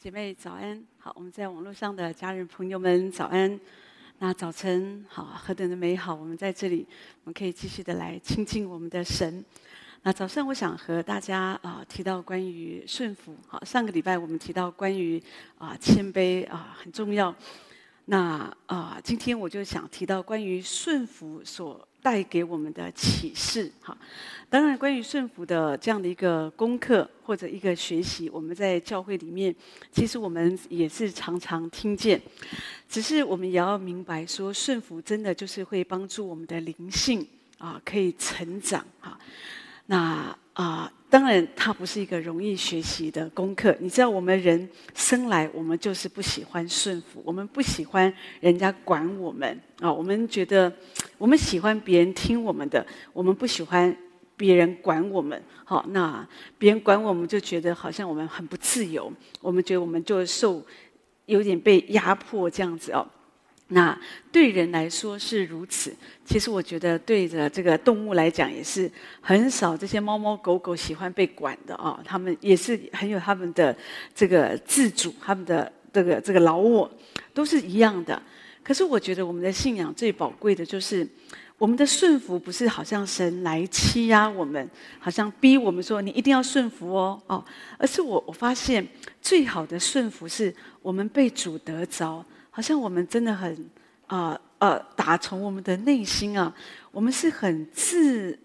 姐妹早安，好，我们在网络上的家人朋友们早安。那早晨好，何等的美好！我们在这里，我们可以继续的来亲近我们的神。那早上我想和大家啊、提到关于顺服。好，上个礼拜我们提到关于啊、谦卑啊、很重要。那啊、今天我就想提到关于顺服所带给我们的启示，哈，当然，关于顺服的这样的一个功课或者一个学习，我们在教会里面，其实我们也是常常听见，只是我们也要明白说，顺服真的就是会帮助我们的灵性啊，可以成长，哈，那。啊，当然，它不是一个容易学习的功课。你知道，我们人生来，我们就是不喜欢顺服，我们不喜欢人家管我们啊。我们觉得，我们喜欢别人听我们的，我们不喜欢别人管我们。好，那别人管我们，就觉得好像我们很不自由，我们觉得我们就受有点被压迫这样子哦。那对人来说是如此，其实我觉得对着这个动物来讲也是很少。这些猫猫狗狗喜欢被管的啊，他们也是很有他们的这个自主，他们的这个这个老我都是一样的。可是我觉得我们的信仰最宝贵的就是我们的顺服，不是好像神来欺压我们，好像逼我们说你一定要顺服哦哦，而是我我发现最好的顺服是我们被主得着。好像我们真的很啊呃，打从我们的内心啊，我们是很自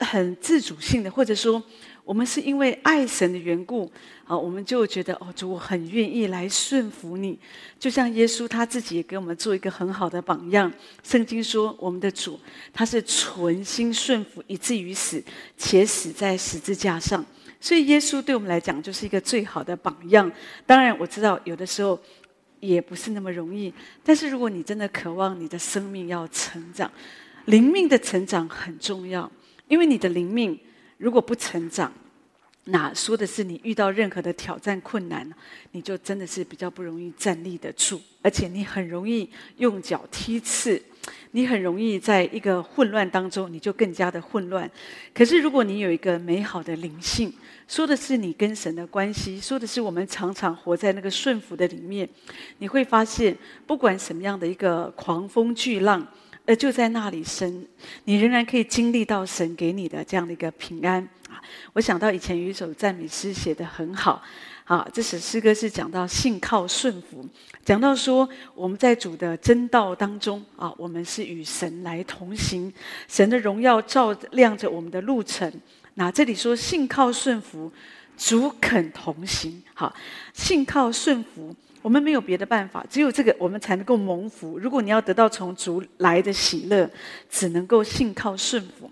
很自主性的，或者说我们是因为爱神的缘故啊，我们就觉得哦，主我很愿意来顺服你。就像耶稣他自己也给我们做一个很好的榜样。圣经说，我们的主他是存心顺服，以至于死，且死在十字架上。所以耶稣对我们来讲就是一个最好的榜样。当然，我知道有的时候。也不是那么容易，但是如果你真的渴望你的生命要成长，灵命的成长很重要，因为你的灵命如果不成长，那说的是你遇到任何的挑战困难，你就真的是比较不容易站立得住，而且你很容易用脚踢刺，你很容易在一个混乱当中，你就更加的混乱。可是如果你有一个美好的灵性，说的是你跟神的关系，说的是我们常常活在那个顺服的里面，你会发现，不管什么样的一个狂风巨浪，呃，就在那里神，你仍然可以经历到神给你的这样的一个平安。啊我想到以前有一首赞美诗写得很好，啊，这首诗歌是讲到信靠顺服，讲到说我们在主的真道当中啊，我们是与神来同行，神的荣耀照亮着我们的路程。那这里说信靠顺服，主肯同行。好，信靠顺服，我们没有别的办法，只有这个我们才能够蒙福。如果你要得到从主来的喜乐，只能够信靠顺服。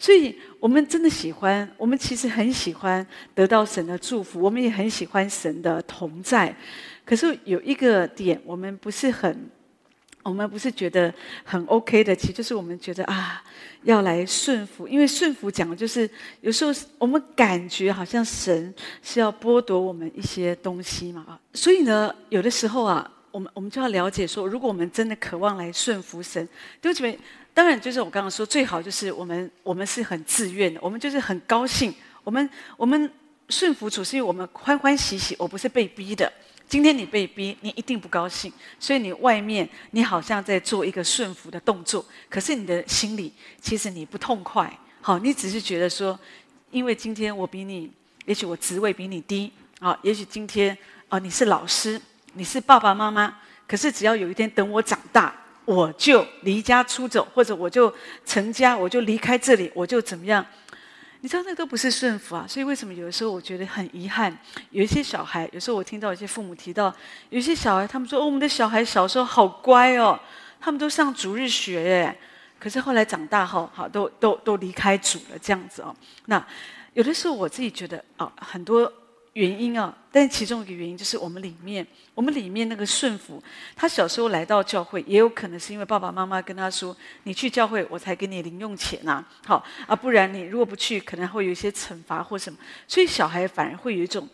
所以，我们真的喜欢，我们其实很喜欢得到神的祝福，我们也很喜欢神的同在。可是有一个点，我们不是很，我们不是觉得很 OK 的，其实就是我们觉得啊，要来顺服，因为顺服讲的就是有时候我们感觉好像神是要剥夺我们一些东西嘛啊。所以呢，有的时候啊，我们我们就要了解说，如果我们真的渴望来顺服神，对不起。当然，就是我刚刚说，最好就是我们我们是很自愿的，我们就是很高兴，我们我们顺服主，是因为我们欢欢喜喜，我不是被逼的。今天你被逼，你一定不高兴，所以你外面你好像在做一个顺服的动作，可是你的心里其实你不痛快。好，你只是觉得说，因为今天我比你，也许我职位比你低，啊，也许今天啊你是老师，你是爸爸妈妈，可是只要有一天等我长大。我就离家出走，或者我就成家，我就离开这里，我就怎么样？你知道那都不是顺服啊！所以为什么有的时候我觉得很遗憾？有一些小孩，有时候我听到一些父母提到，有一些小孩，他们说：“哦，我们的小孩小时候好乖哦，他们都上主日学耶。”可是后来长大后，好都都都离开主了，这样子哦。那有的时候我自己觉得啊、哦，很多。原因啊，但其中一个原因就是我们里面，我们里面那个顺服，他小时候来到教会，也有可能是因为爸爸妈妈跟他说：“你去教会，我才给你零用钱呐。”好啊，不然你如果不去，可能会有一些惩罚或什么。所以小孩反而会有一种，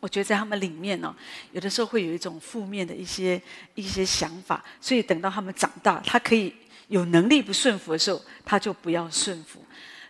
我觉得在他们里面呢，有的时候会有一种负面的一些一些想法。所以等到他们长大，他可以有能力不顺服的时候，他就不要顺服。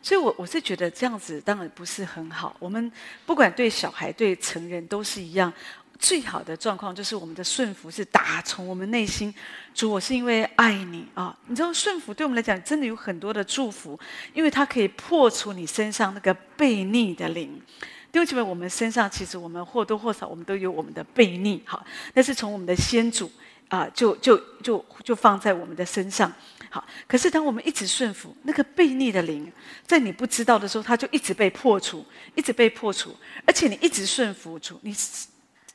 所以我，我是觉得这样子当然不是很好。我们不管对小孩、对成人都是一样，最好的状况就是我们的顺服是打从我们内心，主，我是因为爱你啊！你知道顺服对我们来讲真的有很多的祝福，因为它可以破除你身上那个悖逆的灵。弟兄姐妹，我们身上其实我们或多或少我们都有我们的悖逆，好，那是从我们的先祖啊，就就就就放在我们的身上。好，可是当我们一直顺服，那个悖逆的灵，在你不知道的时候，它就一直被破除，一直被破除。而且你一直顺服主，你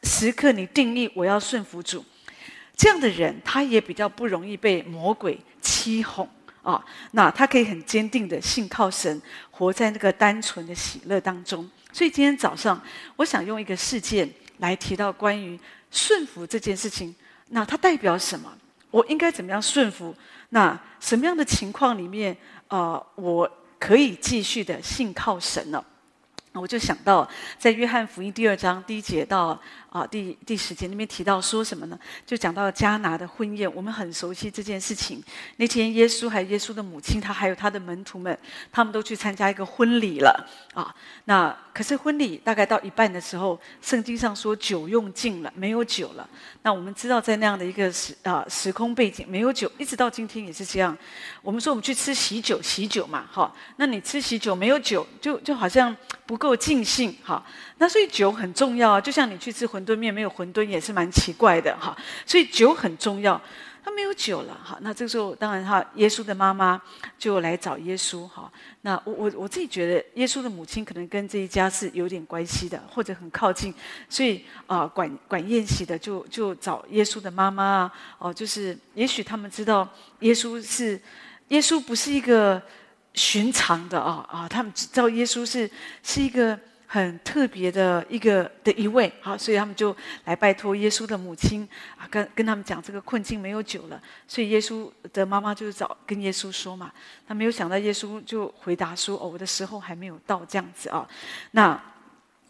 时刻你定义我要顺服主，这样的人他也比较不容易被魔鬼欺哄啊。那他可以很坚定的信靠神，活在那个单纯的喜乐当中。所以今天早上，我想用一个事件来提到关于顺服这件事情。那它代表什么？我应该怎么样顺服？那什么样的情况里面，呃，我可以继续的信靠神呢？我就想到，在约翰福音第二章第一节到。啊，第第十节那边提到说什么呢？就讲到迦拿的婚宴，我们很熟悉这件事情。那天耶稣还有耶稣的母亲，他还有他的门徒们，他们都去参加一个婚礼了啊。那可是婚礼大概到一半的时候，圣经上说酒用尽了，没有酒了。那我们知道，在那样的一个时啊时空背景，没有酒，一直到今天也是这样。我们说我们去吃喜酒，喜酒嘛，哈。那你吃喜酒没有酒，就就好像不够尽兴，哈。那所以酒很重要啊，就像你去吃馄饨面没有馄饨也是蛮奇怪的哈。所以酒很重要，他没有酒了哈。那这个时候当然哈，耶稣的妈妈就来找耶稣哈。那我我我自己觉得耶稣的母亲可能跟这一家是有点关系的，或者很靠近，所以啊、管管宴席的就就找耶稣的妈妈啊哦，就是也许他们知道耶稣是耶稣不是一个寻常的啊啊，他们知道耶稣是是一个。很特别的一个的一位，好，所以他们就来拜托耶稣的母亲啊，跟跟他们讲这个困境没有酒了，所以耶稣的妈妈就是找跟耶稣说嘛，他没有想到耶稣就回答说，哦，我的时候还没有到这样子啊，那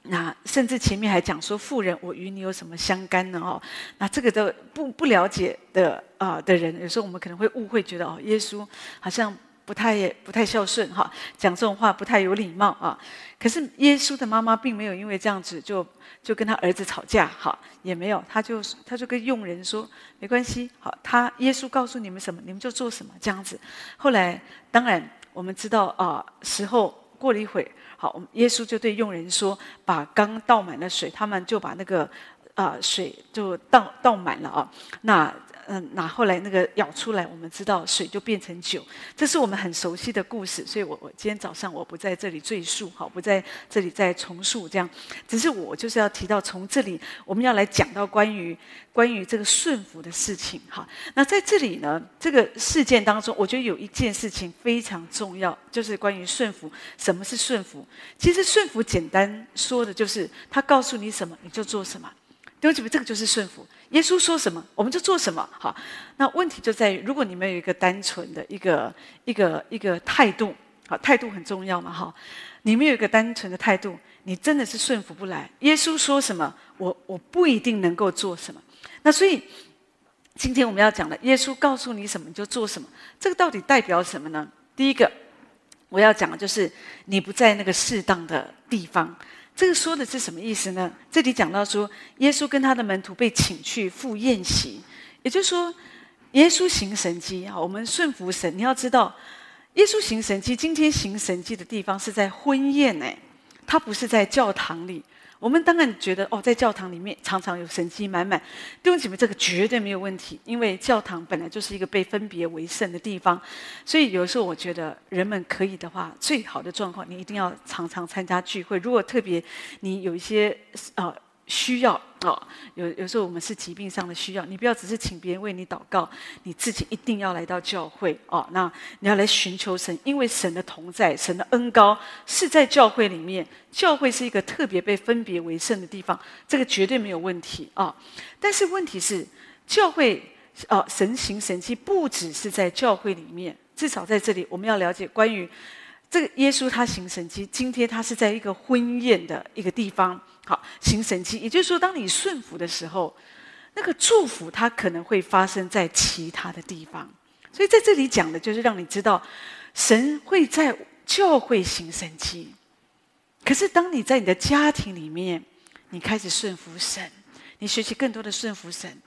那甚至前面还讲说，富人，我与你有什么相干呢？哦，那这个都不不了解的啊的人，有时候我们可能会误会，觉得哦，耶稣好像。不太不太孝顺哈，讲这种话不太有礼貌啊。可是耶稣的妈妈并没有因为这样子就就跟他儿子吵架哈，也没有，他就他就跟佣人说没关系，好，他耶稣告诉你们什么，你们就做什么这样子。后来当然我们知道啊，时候过了一会，好，耶稣就对佣人说，把缸倒满了水，他们就把那个啊水就倒倒满了啊，那。嗯，那后来那个舀出来，我们知道水就变成酒，这是我们很熟悉的故事。所以我我今天早上我不在这里赘述，好，不在这里再重述这样。只是我就是要提到，从这里我们要来讲到关于关于这个顺服的事情，哈。那在这里呢，这个事件当中，我觉得有一件事情非常重要，就是关于顺服。什么是顺服？其实顺服简单说的就是他告诉你什么，你就做什么。对不起，这个就是顺服。耶稣说什么，我们就做什么。好，那问题就在于，如果你们有一个单纯的一个一个一个态度，好，态度很重要嘛，哈。你们有一个单纯的态度，你真的是顺服不来。耶稣说什么，我我不一定能够做什么。那所以，今天我们要讲的，耶稣告诉你什么，你就做什么。这个到底代表什么呢？第一个，我要讲的就是你不在那个适当的地方。这个说的是什么意思呢？这里讲到说，耶稣跟他的门徒被请去赴宴席，也就是说，耶稣行神迹啊，我们顺服神。你要知道，耶稣行神迹，今天行神迹的地方是在婚宴呢，他不是在教堂里。我们当然觉得哦，在教堂里面常常有神迹满满，弟兄姐妹，这个绝对没有问题，因为教堂本来就是一个被分别为圣的地方，所以有时候我觉得人们可以的话，最好的状况你一定要常常参加聚会。如果特别你有一些啊。需要哦，有有时候我们是疾病上的需要，你不要只是请别人为你祷告，你自己一定要来到教会哦。那你要来寻求神，因为神的同在，神的恩膏是在教会里面。教会是一个特别被分别为圣的地方，这个绝对没有问题啊、但是问题是，教会哦，神行神迹不只是在教会里面，至少在这里，我们要了解关于这个耶稣他行神迹，今天他是在一个婚宴的一个地方。好，行神迹，也就是说，当你顺服的时候，那个祝福它可能会发生在其他的地方。所以在这里讲的就是让你知道，神会在教会行神迹。可是当你在你的家庭里面，你开始顺服神，你学习更多的顺服神，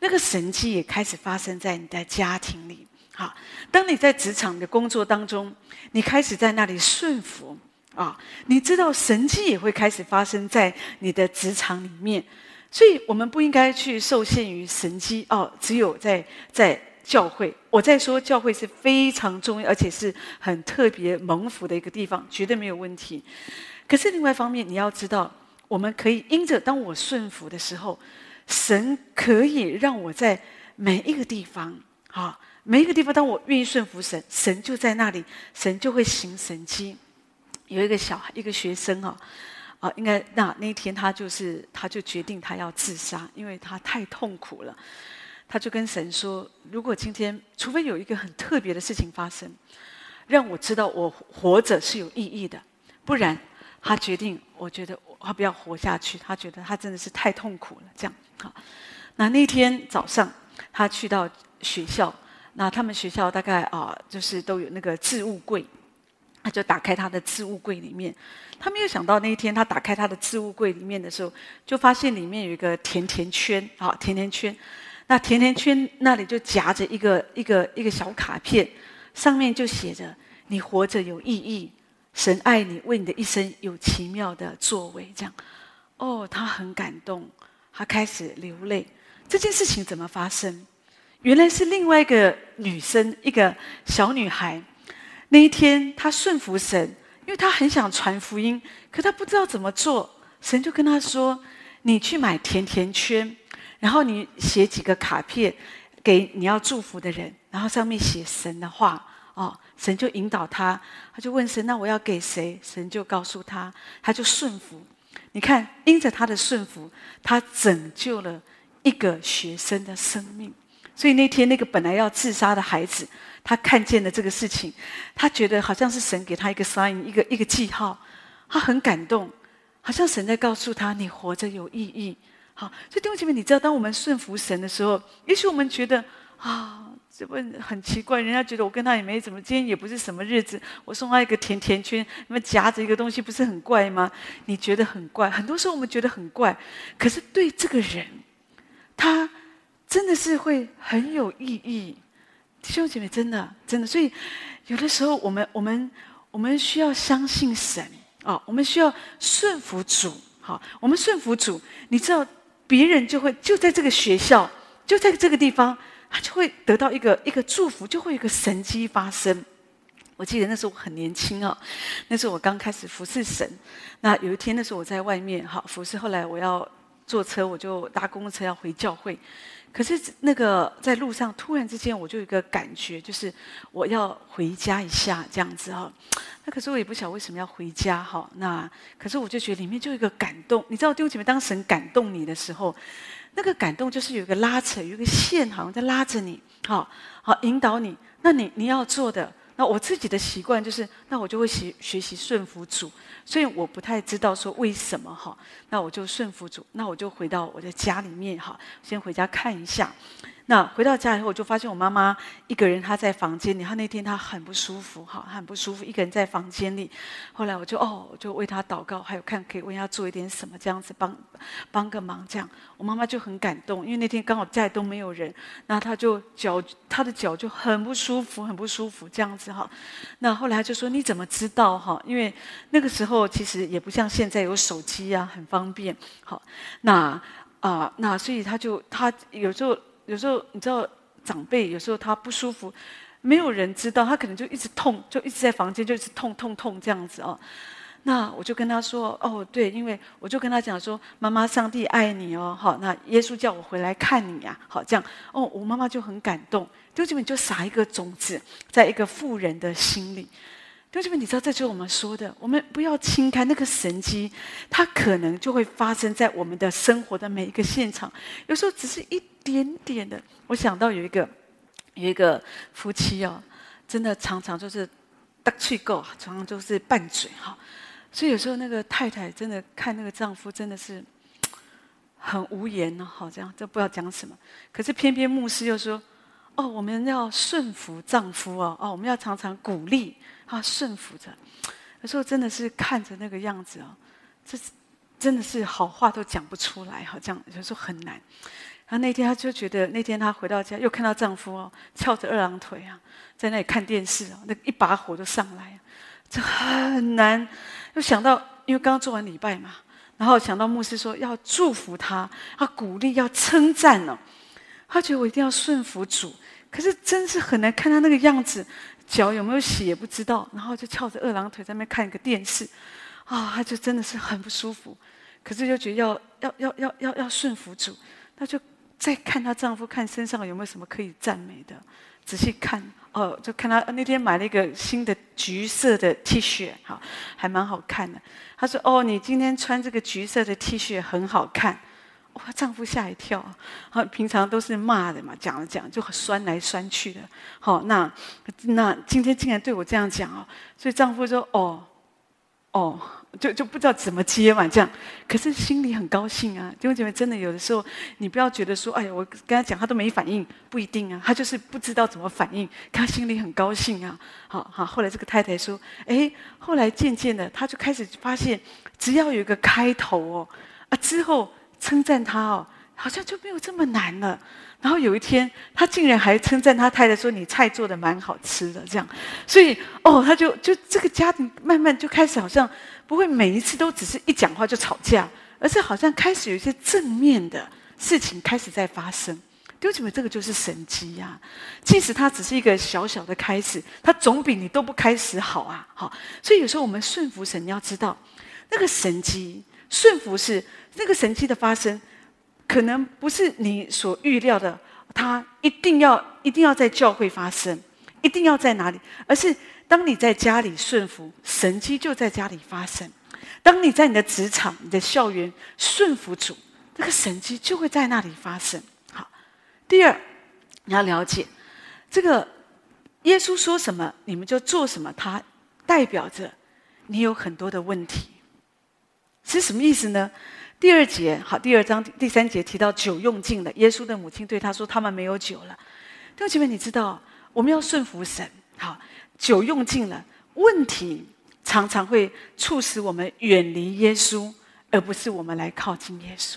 那个神迹也开始发生在你的家庭里。好，当你在职场的工作当中，你开始在那里顺服啊，你知道神迹也会开始发生在你的职场里面。所以，我们不应该去受限于神迹哦，只有在在教会。我在说，教会是非常重要，而且是很特别蒙福的一个地方，绝对没有问题。可是另外一方面，你要知道，我们可以因着当我顺服的时候，神可以让我在每一个地方，啊，每一个地方，当我愿意顺服神，神就在那里，神就会行神迹。有一个小孩，一个学生啊。啊，应该那那一天他就是，他就决定他要自杀，因为他太痛苦了。他就跟神说：“如果今天，除非有一个很特别的事情发生，让我知道我活着是有意义的，不然，他决定，我觉得他不要活下去。他觉得他真的是太痛苦了。这样，好，那那天早上他去到学校，那他们学校大概啊，就是都有那个置物柜。”他就打开他的置物柜里面，他没有想到那一天他打开他的置物柜里面的时候，就发现里面有一个甜甜圈，啊，甜甜圈，那甜甜圈那里就夹着一个一个一个小卡片，上面就写着“你活着有意义，神爱你，为你的一生有奇妙的作为”这样。哦，他很感动，他开始流泪。这件事情怎么发生？原来是另外一个女生，一个小女孩。那一天，她顺服神，因为她很想传福音，可她不知道怎么做。神就跟她说：“你去买甜甜圈，然后你写几个卡片给你要祝福的人，然后上面写神的话。”哦，神就引导她，她就问神：“那我要给谁？”神就告诉她，她就顺服。你看，因着她的顺服，她拯救了一个学生的生命。所以那天，那个本来要自杀的孩子。他看见了这个事情，他觉得好像是神给他一个 sign，一个一个记号，他很感动，好像神在告诉他：“你活着有意义。”好，所以弟兄姐妹，你知道，当我们顺服神的时候，也许我们觉得啊，这问很奇怪，人家觉得我跟他也没怎么，今天也不是什么日子，我送他一个甜甜圈，那么夹着一个东西，不是很怪吗？你觉得很怪，很多时候我们觉得很怪，可是对这个人，他真的是会很有意义。弟兄姐妹，真的，真的，所以有的时候，我们，我们，我们需要相信神啊、我们需要顺服主。好、我们顺服主，你知道，别人就会就在这个学校，就在这个地方，他就会得到一个一个祝福，就会有一个神迹发生。我记得那时候我很年轻啊、那时候我刚开始服侍神。那有一天，那时候我在外面哈服侍，后来我要坐车，我就搭公共车要回教会。可是那个在路上，突然之间我就有一个感觉，就是我要回家一下这样子哈。那可是我也不晓得为什么要回家哈。那可是我就觉得里面就有一个感动，你知道弟兄姐妹，当神感动你的时候，那个感动就是有一个拉扯，有一个线好像在拉着你，好好引导你。那你你要做的。那我自己的习惯就是，那我就会学学习顺服主，所以我不太知道说为什么哈，那我就顺服主，那我就回到我的家里面哈，先回家看一下。那回到家以后，我就发现我妈妈一个人，她在房间里。她那天她很不舒服，哈，很不舒服，一个人在房间里。后来我就哦，就为她祷告，还有看可以为她做一点什么，这样子帮帮个忙。这样，我妈妈就很感动，因为那天刚好家里都没有人，那她就脚，她的脚就很不舒服，很不舒服，这样子哈。那后来她就说：“你怎么知道哈？因为那个时候其实也不像现在有手机啊，很方便。好，那啊、那所以她就她有时候。有时候你知道，长辈有时候他不舒服，没有人知道，他可能就一直痛，就一直在房间就一直痛痛痛这样子哦。那我就跟他说：“哦，对，因为我就跟他讲说，妈妈，上帝爱你哦，好，那耶稣叫我回来看你呀，好这样哦。”我妈妈就很感动，就这么就撒一个种子在一个妇人的心里。弟兄们，你知道，这就是我们说的，我们不要轻看那个神迹，它可能就会发生在我们的生活的每一个现场。有时候只是一点点的。我想到有一个有一个夫妻哦，真的常常就是打趣够，常常就是拌嘴哈。所以有时候那个太太真的看那个丈夫真的是很无言呢，好这样就不知道讲什么。可是偏偏牧师又说：“哦，我们要顺服丈夫哦，哦，我们要常常鼓励。”啊顺服着，有时候真的是看着那个样子哦，这真的是好话都讲不出来，好这样有时候很难。然后那天她就觉得，那天她回到家又看到丈夫哦，翘着二郎腿啊，在那里看电视哦，那一把火就上来，这很难。又想到，因为刚做完礼拜嘛，然后想到牧师说要祝福她，要鼓励，要称赞哦。她觉得我一定要顺服主，可是真是很难看她那个样子，脚有没有洗也不知道，然后就翘着二郎腿在那看一个电视，啊，她就真的是很不舒服。可是又觉得要要要要要要顺服主，她就再看她丈夫，看身上有没有什么可以赞美的，仔细看哦，就看她那天买了一个新的橘色的 T 恤，哈，还蛮好看的。她说：“哦，你今天穿这个橘色的 T 恤很好看。”哇，丈夫吓一跳，好，平常都是骂的嘛，讲了讲就很酸来酸去的。好，那那今天竟然对我这样讲哦，所以丈夫说：“哦，哦。”就就不知道怎么接嘛，这样，可是心里很高兴啊。弟兄姐妹，真的有的时候，你不要觉得说，哎呀，我跟他讲，他都没反应，不一定啊，他就是不知道怎么反应，他心里很高兴啊。好好，后来这个太太说，哎，后来渐渐的，他就开始发现，只要有一个开头哦，啊，之后称赞他哦，好像就没有这么难了。然后有一天，他竟然还称赞他太太说：“你菜做的蛮好吃的。”这样，所以哦，他就就这个家庭慢慢就开始好像不会每一次都只是一讲话就吵架，而是好像开始有一些正面的事情开始在发生。弟兄姐妹，这个就是神迹呀！即使它只是一个小小的开始，它总比你都不开始好啊！好，所以有时候我们顺服神，你要知道那个神迹，顺服是那个神迹的发生。可能不是你所预料的，它一定要一定要在教会发生，一定要在哪里？而是当你在家里顺服，神迹就在家里发生；当你在你的职场、你的校园顺服主，这个神迹就会在那里发生。好，第二，你要了解这个耶稣说什么，你们就做什么，它代表着你有很多的问题，是什么意思呢？第二节，好，第二章第三节提到酒用尽了，耶稣的母亲对他说：“他们没有酒了。”弟兄姐妹，你知道我们要顺服神，好，酒用尽了，问题常常会促使我们远离耶稣，而不是我们来靠近耶稣。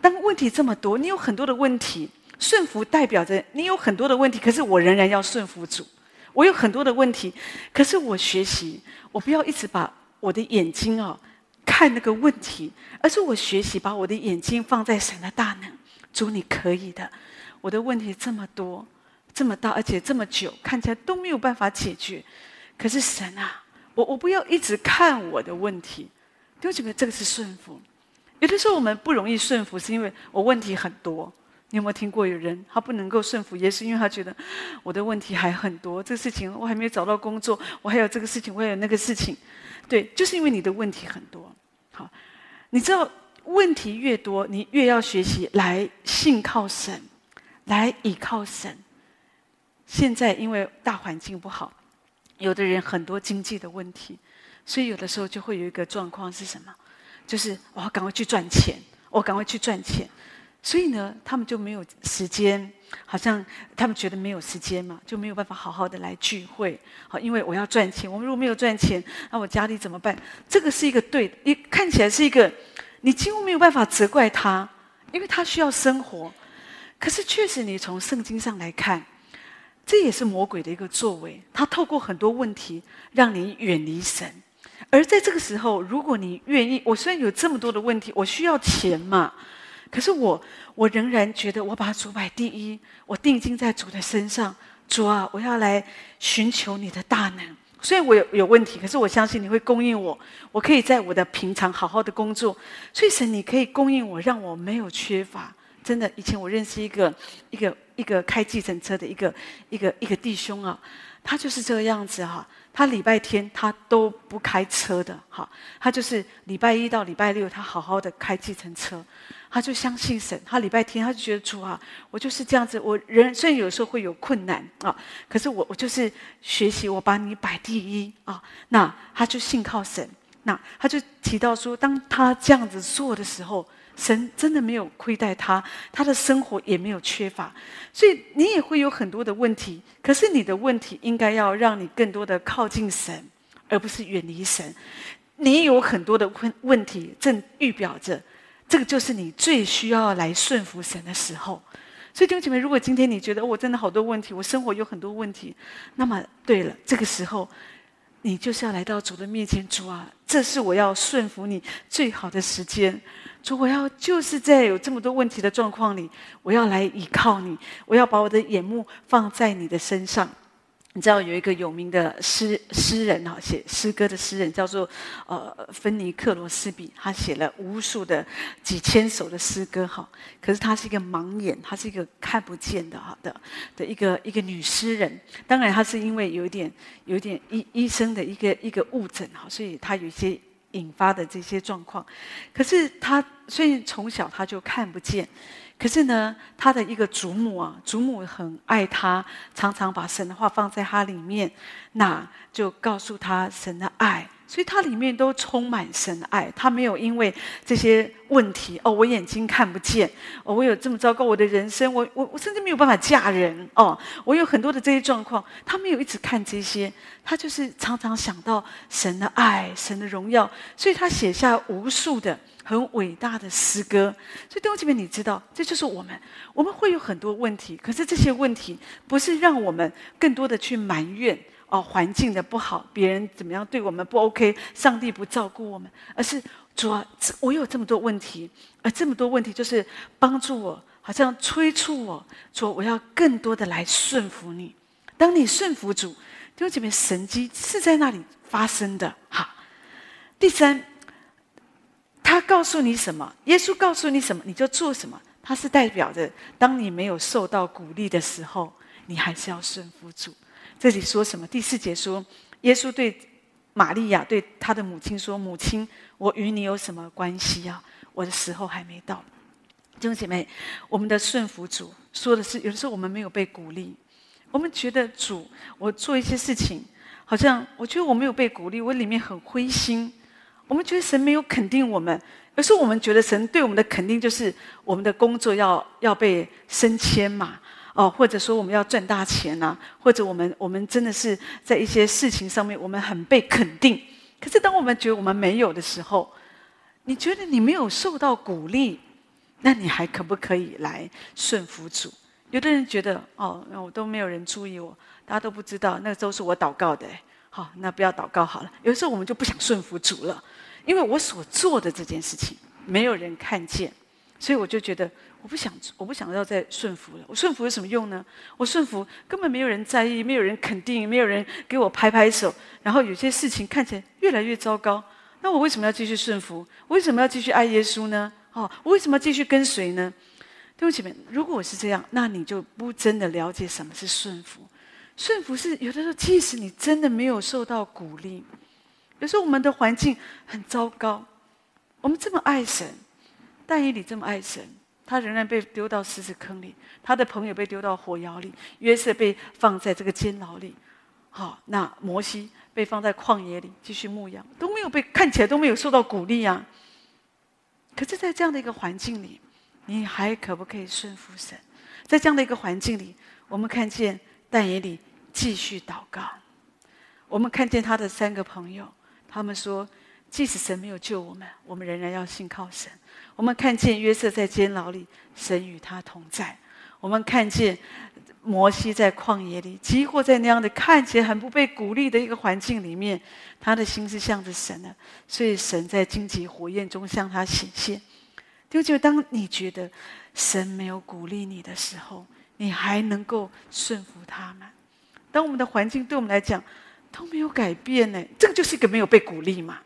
当问题这么多，你有很多的问题，顺服代表着你有很多的问题，可是我仍然要顺服主。我有很多的问题，可是我学习，我不要一直把我的眼睛哦。看那个问题，而是我学习把我的眼睛放在神的大能。主，你可以的。我的问题这么多，这么大，而且这么久，看起来都没有办法解决。可是神啊，我我不要一直看我的问题。弟兄姐妹，这个是顺服。有的时候我们不容易顺服，是因为我问题很多。你有没有听过有人他不能够顺服，也是因为他觉得我的问题还很多。这个事情我还没有找到工作，我还有这个事情，我还有那个事情。对，就是因为你的问题很多。好，你知道问题越多，你越要学习来信靠神，来倚靠神。现在因为大环境不好，有的人很多经济的问题，所以有的时候就会有一个状况是什么？就是我要赶快去赚钱，我赶快去赚钱。所以呢，他们就没有时间，好像他们觉得没有时间嘛，就没有办法好好的来聚会。好，因为我要赚钱，我如果没有赚钱，那我家里怎么办？这个是一个对的，一看起来是一个，你几乎没有办法责怪他，因为他需要生活。可是确实，你从圣经上来看，这也是魔鬼的一个作为。他透过很多问题让你远离神，而在这个时候，如果你愿意，我虽然有这么多的问题，我需要钱嘛。可是我，我仍然觉得我把主摆第一，我定睛在主的身上。主啊，我要来寻求你的大能。虽然我有有问题，可是我相信你会供应我。我可以在我的平常好好的工作。所以神，你可以供应我，让我没有缺乏。真的，以前我认识一个一个一个开计程车的一个一个一个弟兄啊，他就是这个样子哈。他礼拜天他都不开车的哈，他就是礼拜一到礼拜六他好好的开计程车。他就相信神，他礼拜天他就觉得主啊，我就是这样子。我人虽然有时候会有困难啊，可是我我就是学习，我把你摆第一啊。那他就信靠神，那他就提到说，当他这样子做的时候，神真的没有亏待他，他的生活也没有缺乏。所以你也会有很多的问题，可是你的问题应该要让你更多的靠近神，而不是远离神。你有很多的问问题，正预表着，这个就是你最需要来顺服神的时候。所以弟兄姐妹，如果今天你觉得我真的好多问题，我生活有很多问题，那么对了，这个时候你就是要来到主的面前，主啊，这是我要顺服你最好的时间。主，我要就是在有这么多问题的状况里，我要来依靠你，我要把我的眼目放在你的身上。你知道有一个有名的诗诗人哈，写诗歌的诗人叫做呃芬尼克罗斯比，他写了无数的几千首的诗歌哈。可是他是一个盲眼，他是一个看不见的哈的的一个一个女诗人。当然，他是因为有一点有点医医生的一个一个误诊哈，所以他有一些引发的这些状况。可是他虽然从小他就看不见。可是呢，他的一个祖母啊，祖母很爱他，常常把神的话放在他里面，那就告诉他神的爱，所以他里面都充满神的爱。他没有因为这些问题哦，我眼睛看不见，哦，我有这么糟糕我的人生，我我我甚至没有办法嫁人哦，我有很多的这些状况，他没有一直看这些，他就是常常想到神的爱，神的荣耀，所以他写下无数的。很伟大的诗歌，所以弟兄姐妹，你知道，这就是我们，我们会有很多问题，可是这些问题不是让我们更多的去埋怨哦，环境的不好，别人怎么样对我们不 OK，上帝不照顾我们，而是主啊，我有这么多问题，而这么多问题就是帮助我，好像催促我说，我要更多的来顺服你。当你顺服主，弟兄姐妹，神迹是在那里发生的。好，第三。他告诉你什么？耶稣告诉你什么，你就做什么。他是代表着，当你没有受到鼓励的时候，你还是要顺服主。这里说什么？第四节说，耶稣对玛利亚对他的母亲说：“母亲，我与你有什么关系啊？我的时候还没到。”弟兄姐妹，我们的顺服主说的是，有的时候我们没有被鼓励，我们觉得主，我做一些事情，好像我觉得我没有被鼓励，我里面很灰心。我们觉得神没有肯定我们，有时候我们觉得神对我们的肯定就是我们的工作要要被升迁嘛，哦，或者说我们要赚大钱呐、或者我们我们真的是在一些事情上面我们很被肯定。可是当我们觉得我们没有的时候，你觉得你没有受到鼓励，那你还可不可以来顺服主？有的人觉得哦，我都没有人注意我，大家都不知道，那个都是我祷告的。好，那不要祷告好了。有时候我们就不想顺服主了。因为我所做的这件事情没有人看见，所以我就觉得我不想，我不想要再顺服了。我顺服有什么用呢？我顺服根本没有人在意，没有人肯定，没有人给我拍拍手。然后有些事情看起来越来越糟糕，那我为什么要继续顺服？为什么要继续爱耶稣呢？哦，我为什么要继续跟随呢？弟兄姐妹，如果我是这样，那你就不真的了解什么是顺服。顺服是有的时候，即使你真的没有受到鼓励。有时候我们的环境很糟糕，我们这么爱神，但以理这么爱神，他仍然被丢到狮子坑里，他的朋友被丢到火窑里，约瑟被放在这个监牢里，好，那摩西被放在旷野里继续牧羊，都没有被看起来都没有受到鼓励啊。可是，在这样的一个环境里，你还可不可以顺服神？在这样的一个环境里，我们看见但以理继续祷告，我们看见他的三个朋友。他们说，即使神没有救我们，我们仍然要信靠神。我们看见约瑟在监牢里，神与他同在。我们看见摩西在旷野里，几乎在那样的看起来很不被鼓励的一个环境里面，他的心是向着神的，所以神在荆棘火焰中向他显现。就就当你觉得神没有鼓励你的时候，你还能够顺服他们？当我们的环境对我们来讲，都没有改变呢，这个就是一个没有被鼓励嘛。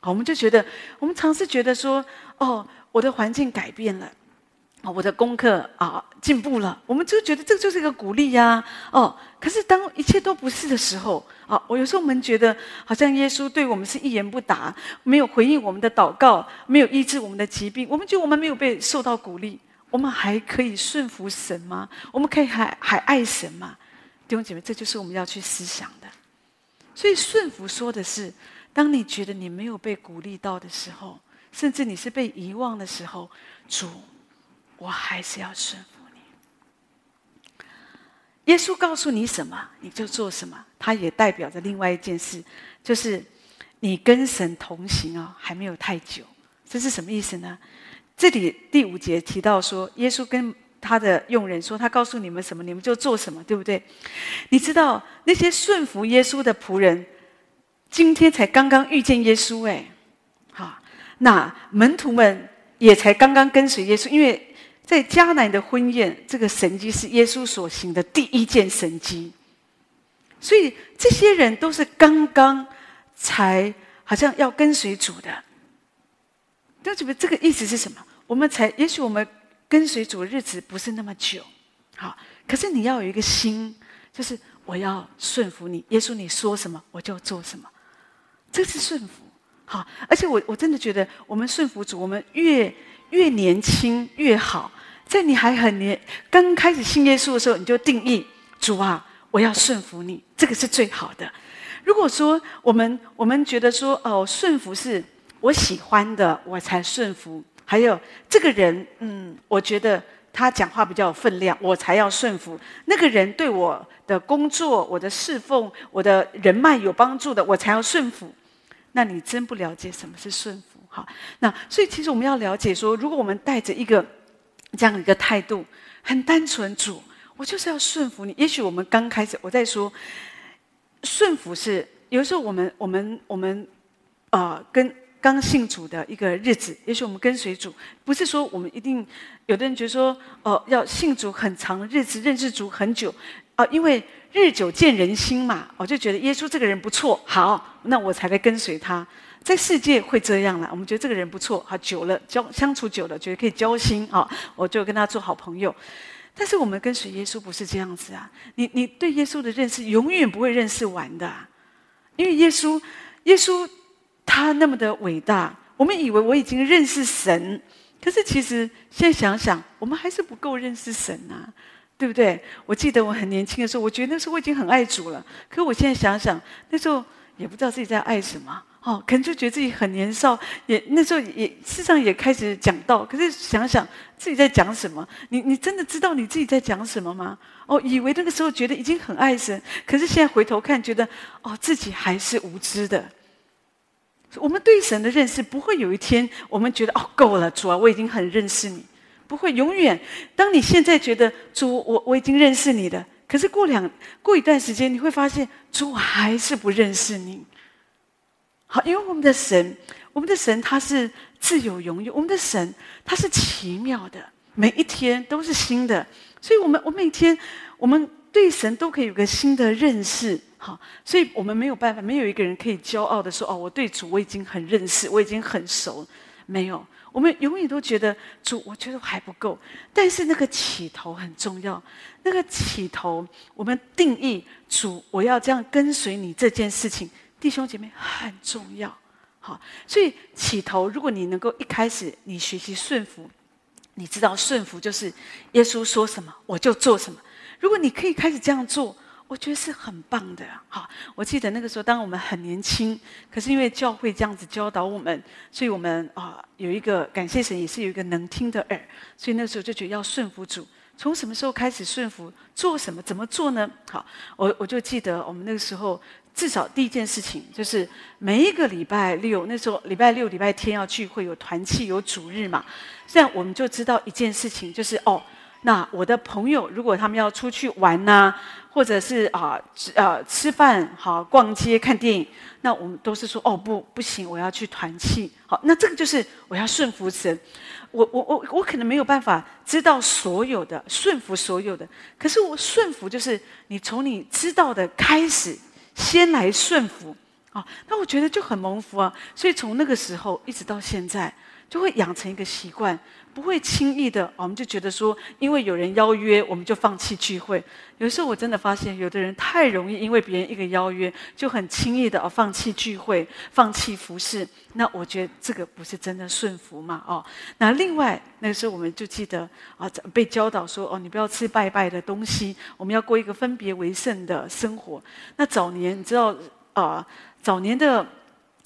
好，我们就觉得，我们尝试觉得说，哦，我的环境改变了，哦，我的功课啊进步了，我们就觉得这个就是一个鼓励呀。哦，可是当一切都不是的时候，啊，我有时候我们觉得，好像耶稣对我们是一言不答，没有回应我们的祷告，没有医治我们的疾病，我们觉得我们没有被受到鼓励，我们还可以顺服神吗？我们可以还还爱神吗？弟兄姐妹，这就是我们要去思想的。所以顺服说的是，当你觉得你没有被鼓励到的时候，甚至你是被遗忘的时候，主，我还是要顺服你。耶稣告诉你什么，你就做什么。他也代表着另外一件事，就是你跟神同行啊，还没有太久。这是什么意思呢？这里第五节提到说，耶稣跟他的佣人说，他告诉你们什么，你们就做什么，对不对？你知道那些顺服耶稣的仆人，今天才刚刚遇见耶稣，哎，好，那门徒们也才刚刚跟随耶稣，因为在迦南的婚宴，这个神迹是耶稣所行的第一件神迹，所以这些人都是刚刚才好像要跟随主的。那这个这个意思是什么？我们才也许我们跟随主的日子不是那么久，好，可是你要有一个心，就是我要顺服你，耶稣你说什么我就做什么，这是顺服，好，而且我我真的觉得我们顺服主，我们越越年轻越好，在你还很年刚开始信耶稣的时候，你就定义主啊，我要顺服你，这个是最好的。如果说我们我们觉得说哦，顺服是我喜欢的，我才顺服。还有这个人，嗯，我觉得他讲话比较有分量，我才要顺服。那个人对我的工作、我的侍奉、我的人脉有帮助的，我才要顺服。那你真不了解什么是顺服，哈。那所以其实我们要了解说，如果我们带着一个这样一个态度，很单纯，主，我就是要顺服你。也许我们刚开始，我在说顺服是有时候我们我们我们呃跟。刚信主的一个日子，也许我们跟随主，不是说我们一定。有的人觉得说，哦、要信主很长的日子，认识主很久，啊、因为日久见人心嘛，我就觉得耶稣这个人不错，好，那我才来跟随他。在世界会这样了，我们觉得这个人不错，好，久了交相处久了，觉得可以交心啊，我就跟他做好朋友。但是我们跟随耶稣不是这样子啊，你你对耶稣的认识永远不会认识完的，因为耶稣，耶稣。他那么的伟大，我们以为我已经认识神，可是其实现在想想，我们还是不够认识神呐、啊，对不对？我记得我很年轻的时候，我觉得那时候我已经很爱主了，可我现在想想，那时候也不知道自己在爱什么，哦，可能就觉得自己很年少，也那时候也事实上也开始讲道，可是想想自己在讲什么？你你真的知道你自己在讲什么吗？哦，以为那个时候觉得已经很爱神，可是现在回头看，觉得哦自己还是无知的。我们对神的认识不会有一天，我们觉得哦够了，主啊，我已经很认识你，不会永远。当你现在觉得主，我我已经认识你的，可是过两过一段时间，你会发现主还是不认识你。好，因为我们的神，我们的神他是自有永有，我们的神他是奇妙的，每一天都是新的，所以我们我每天我们对神都可以有个新的认识。好，所以我们没有办法，没有一个人可以骄傲的说：“哦，我对主我已经很认识，我已经很熟。”没有，我们永远都觉得主，我觉得还不够。但是那个起头很重要，那个起头，我们定义主，我要这样跟随你这件事情，弟兄姐妹很重要。好，所以起头，如果你能够一开始你学习顺服，你知道顺服就是耶稣说什么我就做什么。如果你可以开始这样做。我觉得是很棒的，哈！我记得那个时候，当我们很年轻，可是因为教会这样子教导我们，所以我们啊有一个感谢神，也是有一个能听的耳，所以那时候就觉得要顺服主。从什么时候开始顺服？做什么？怎么做呢？好，我我就记得我们那个时候，至少第一件事情就是每一个礼拜六，那时候礼拜六、礼拜天要聚会，有团契、有主日嘛，这样我们就知道一件事情，就是哦。那我的朋友，如果他们要出去玩呐、或者是啊，呃，吃饭、好逛街、看电影，那我们都是说哦，不，不行，我要去团契。好，那这个就是我要顺服神。我我我我可能没有办法知道所有的顺服所有的，可是我顺服就是你从你知道的开始，先来顺服啊。那我觉得就很蒙福啊。所以从那个时候一直到现在，就会养成一个习惯。不会轻易的，我们就觉得说，因为有人邀约，我们就放弃聚会。有时候我真的发现，有的人太容易，因为别人一个邀约，就很轻易的哦放弃聚会，放弃服侍。那我觉得这个不是真的顺服嘛？哦，那另外那个时候我们就记得啊，被教导说哦，你不要吃拜拜的东西，我们要过一个分别为圣的生活。那早年你知道啊，早年的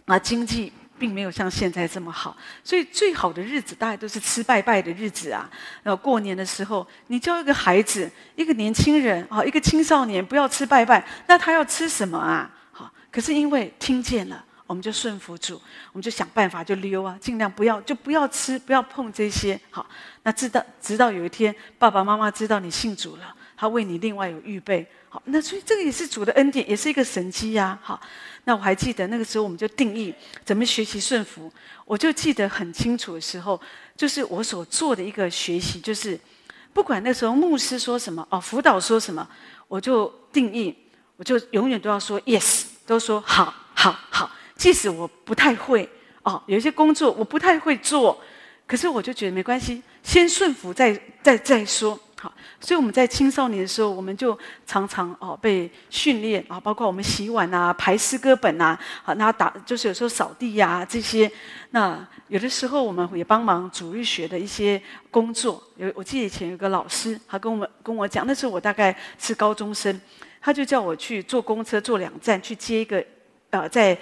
啊经济。并没有像现在这么好，所以最好的日子大概都是吃拜拜的日子啊。然后过年的时候，你教一个孩子，一个年轻人啊，一个青少年不要吃拜拜，那他要吃什么啊？好，可是因为听见了我们就顺服主，我们就想办法就溜啊，尽量不要就不要吃，不要碰这些。好，那直到直到有一天，爸爸妈妈知道你信主了，他为你另外有预备。好，那所以这个也是主的恩典，也是一个神迹呀。好，那我还记得那个时候，我们就定义怎么学习顺服。我就记得很清楚的时候，就是我所做的一个学习，就是不管那时候牧师说什么，哦，辅导说什么，我就定义，我就永远都要说 yes，都说好，好，好。即使我不太会哦，有一些工作我不太会做，可是我就觉得没关系，先顺服再再再说。所以我们在青少年的时候，我们就常常哦被训练啊，包括我们洗碗啊、排诗歌本啊，好，那打就是有时候扫地呀、这些。那有的时候我们也帮忙主日学的一些工作。有我记得以前有个老师，他跟我跟我讲，那时候我大概是高中生，他就叫我去坐公车坐两站去接一个呃在。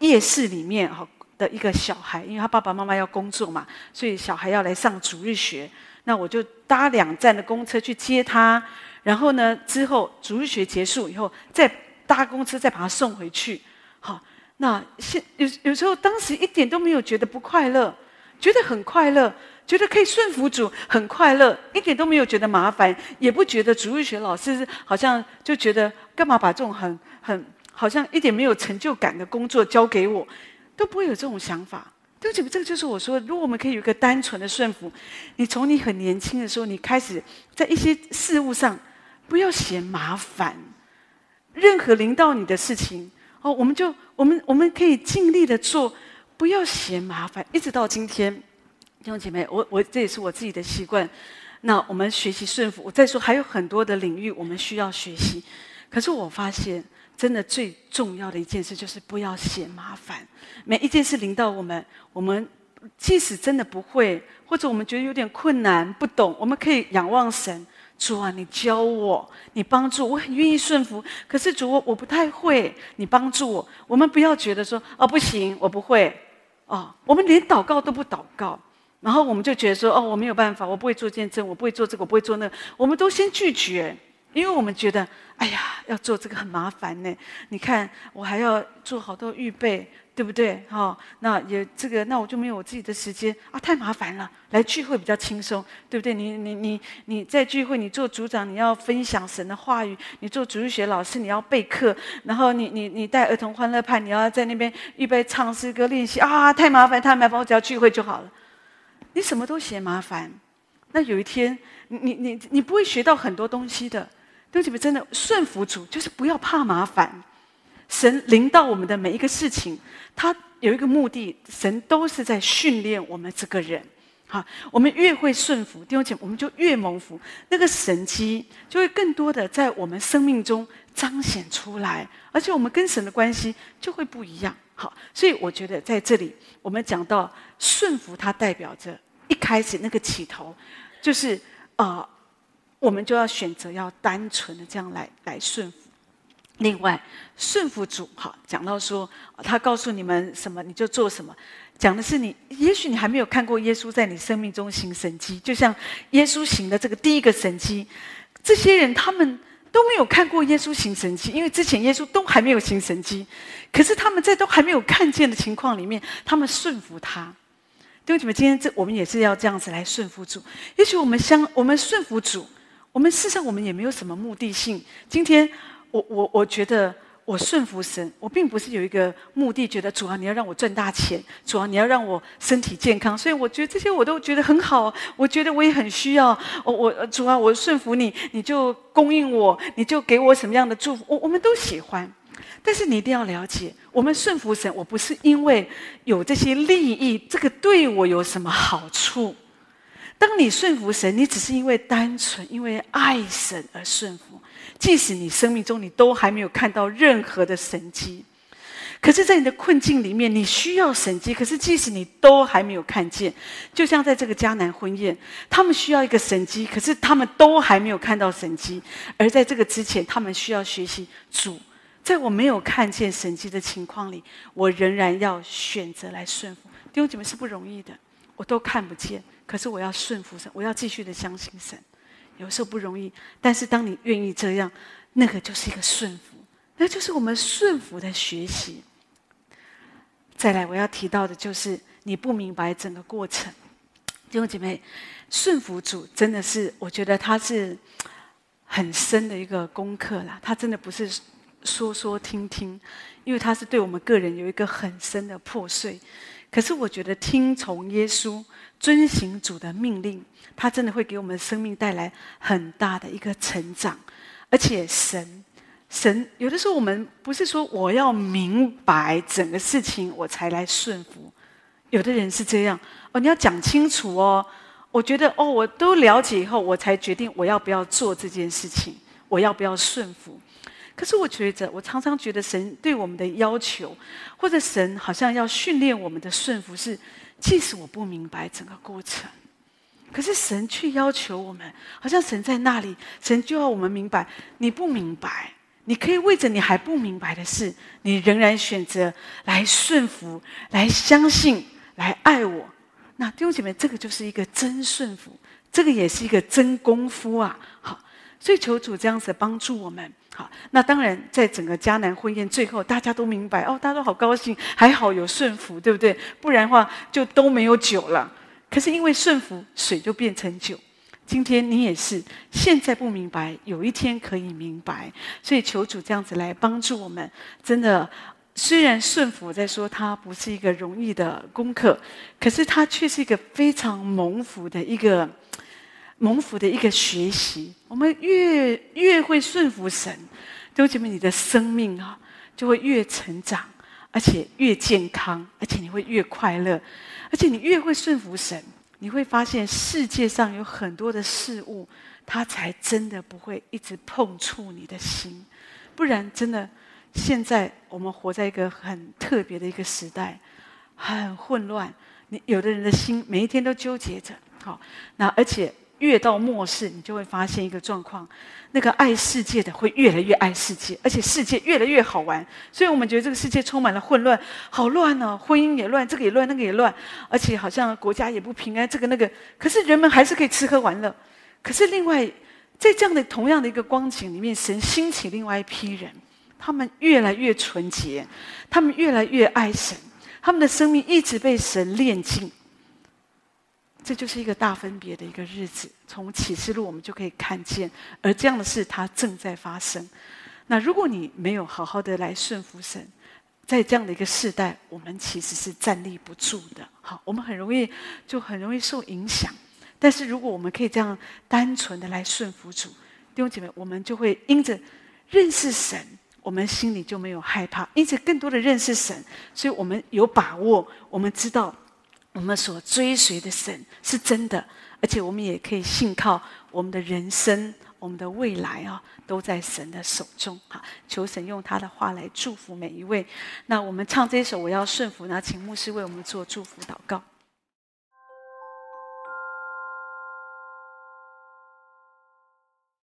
夜市里面哈的一个小孩，因为他爸爸妈妈要工作嘛，所以小孩要来上主日学。那我就搭两站的公车去接他，然后呢，之后主日学结束以后，再搭公车再把他送回去。好，那现有有时候当时一点都没有觉得不快乐，觉得很快乐，觉得可以顺服主，很快乐，一点都没有觉得麻烦，也不觉得主日学老师好像就觉得干嘛把这种很很。好像一点没有成就感的工作交给我，都不会有这种想法。对不起，这个就是我说，如果我们可以有一个单纯的顺服，你从你很年轻的时候，你开始在一些事物上不要嫌麻烦，任何临到你的事情，哦，我们就我们我们可以尽力的做，不要嫌麻烦，一直到今天，弟兄姐妹，我我这也是我自己的习惯。那我们学习顺服，我再说还有很多的领域我们需要学习，可是我发现。真的最重要的一件事就是不要嫌麻烦。每一件事临到我们，我们即使真的不会，或者我们觉得有点困难、不懂，我们可以仰望神。主啊，你教我，你帮助我，很愿意顺服。可是主，我我不太会，你帮助我。我们不要觉得说哦不行，我不会哦。我们连祷告都不祷告，然后我们就觉得说哦我没有办法，我不会做见证，我不会做这个，我不会做那个，我们都先拒绝。因为我们觉得，哎呀，要做这个很麻烦呢。你看，我还要做好多预备，对不对？哈、那也这个，那我就没有我自己的时间啊，太麻烦了。来聚会比较轻松，对不对？你你你你在聚会，你做组长，你要分享神的话语；你做主日学老师，你要备课；然后你你你带儿童欢乐派，你要在那边预备唱诗歌练习啊，太麻烦，太麻烦，我只要聚会就好了。你什么都嫌麻烦，那有一天，你你你你不会学到很多东西的。对不起，真的顺服主，就是不要怕麻烦。神临到我们的每一个事情，他有一个目的，神都是在训练我们这个人。好，我们越会顺服，弟兄姐妹，我们就越蒙福，那个神迹就会更多的在我们生命中彰显出来，而且我们跟神的关系就会不一样。好，所以我觉得在这里，我们讲到顺服，它代表着一开始那个起头，就是啊。我们就要选择要单纯的这样来来顺服。另外，顺服主，哈，讲到说他告诉你们什么，你就做什么。讲的是你，也许你还没有看过耶稣在你生命中行神迹，就像耶稣行的这个第一个神迹，这些人他们都没有看过耶稣行神迹，因为之前耶稣都还没有行神迹。可是他们在都还没有看见的情况里面，他们顺服他。弟兄姐妹，今天这我们也是要这样子来顺服主。也许我们相我们顺服主。我们事实上，我们也没有什么目的性。今天，我我我觉得我顺服神，我并不是有一个目的，觉得主啊，你要让我赚大钱，主啊，你要让我身体健康。所以我觉得这些我都觉得很好。我觉得我也很需要。我我主啊，我顺服你，你就供应我，你就给我什么样的祝福，我我们都喜欢。但是你一定要了解，我们顺服神，我不是因为有这些利益，这个对我有什么好处。当你顺服神，你只是因为单纯因为爱神而顺服，即使你生命中你都还没有看到任何的神迹，可是，在你的困境里面，你需要神迹。可是，即使你都还没有看见，就像在这个迦南婚宴，他们需要一个神迹，可是他们都还没有看到神迹。而在这个之前，他们需要学习主，在我没有看见神迹的情况里，我仍然要选择来顺服。弟兄姐妹是不容易的，我都看不见。可是我要顺服神，我要继续的相信神。有时候不容易，但是当你愿意这样，那个就是一个顺服，那就是我们顺服的学习。再来我要提到的就是你不明白整个过程。弟兄姐妹，顺服主真的是，我觉得他是很深的一个功课啦。他真的不是说说听听，因为他是对我们个人有一个很深的破碎。可是我觉得听从耶稣、遵行主的命令，他真的会给我们生命带来很大的一个成长。而且神，神有的时候我们不是说我要明白整个事情我才来顺服，有的人是这样哦，你要讲清楚哦。我觉得哦，我都了解以后，我才决定我要不要做这件事情，我要不要顺服。可是我觉得，我常常觉得神对我们的要求，或者神好像要训练我们的顺服是，即使我不明白整个过程，可是神却要求我们，好像神在那里，神就要我们明白。你不明白，你可以为着你还不明白的事，你仍然选择来顺服，来相信，来爱我。那弟兄姐妹，这个就是一个真顺服，这个也是一个真功夫啊！好。所以求主这样子帮助我们，好。那当然，在整个迦南婚宴最后，大家都明白哦，大家都好高兴，还好有顺服，对不对？不然的话，就都没有酒了。可是因为顺服，水就变成酒。今天你也是，现在不明白，有一天可以明白。所以求主这样子来帮助我们。真的，虽然顺服，在说它不是一个容易的功课，可是它却是一个非常蒙福的一个。蒙福的一个学习，我们越越会顺服神，弟兄姐妹，你的生命啊就会越成长，而且越健康，而且你会越快乐，而且你越会顺服神，你会发现世界上有很多的事物，它才真的不会一直碰触你的心，不然真的，现在我们活在一个很特别的一个时代，很混乱，你有的人的心每一天都纠结着，好，那而且。越到末世，你就会发现一个状况：那个爱世界的会越来越爱世界，而且世界越来越好玩。所以我们觉得这个世界充满了混乱，好乱哦！婚姻也乱，这个也乱，那个也乱，而且好像国家也不平安，这个那个。可是人们还是可以吃喝玩乐。可是另外，在这样的同样的一个光景里面，神兴起另外一批人，他们越来越纯洁，他们越来越爱神，他们的生命一直被神炼净。这就是一个大分别的一个日子，从启示录我们就可以看见，而这样的事它正在发生。那如果你没有好好的来顺服神，在这样的一个世代，我们其实是站立不住的。好，我们很容易就很容易受影响。但是如果我们可以这样单纯的来顺服主，弟兄姐妹，我们就会因着认识神，我们心里就没有害怕；因着更多的认识神，所以我们有把握，我们知道。我们所追随的神是真的，而且我们也可以信靠我们的人生、我们的未来啊，都在神的手中。哈，求神用他的话来祝福每一位。那我们唱这首《我要顺服》，那请牧师为我们做祝福祷告。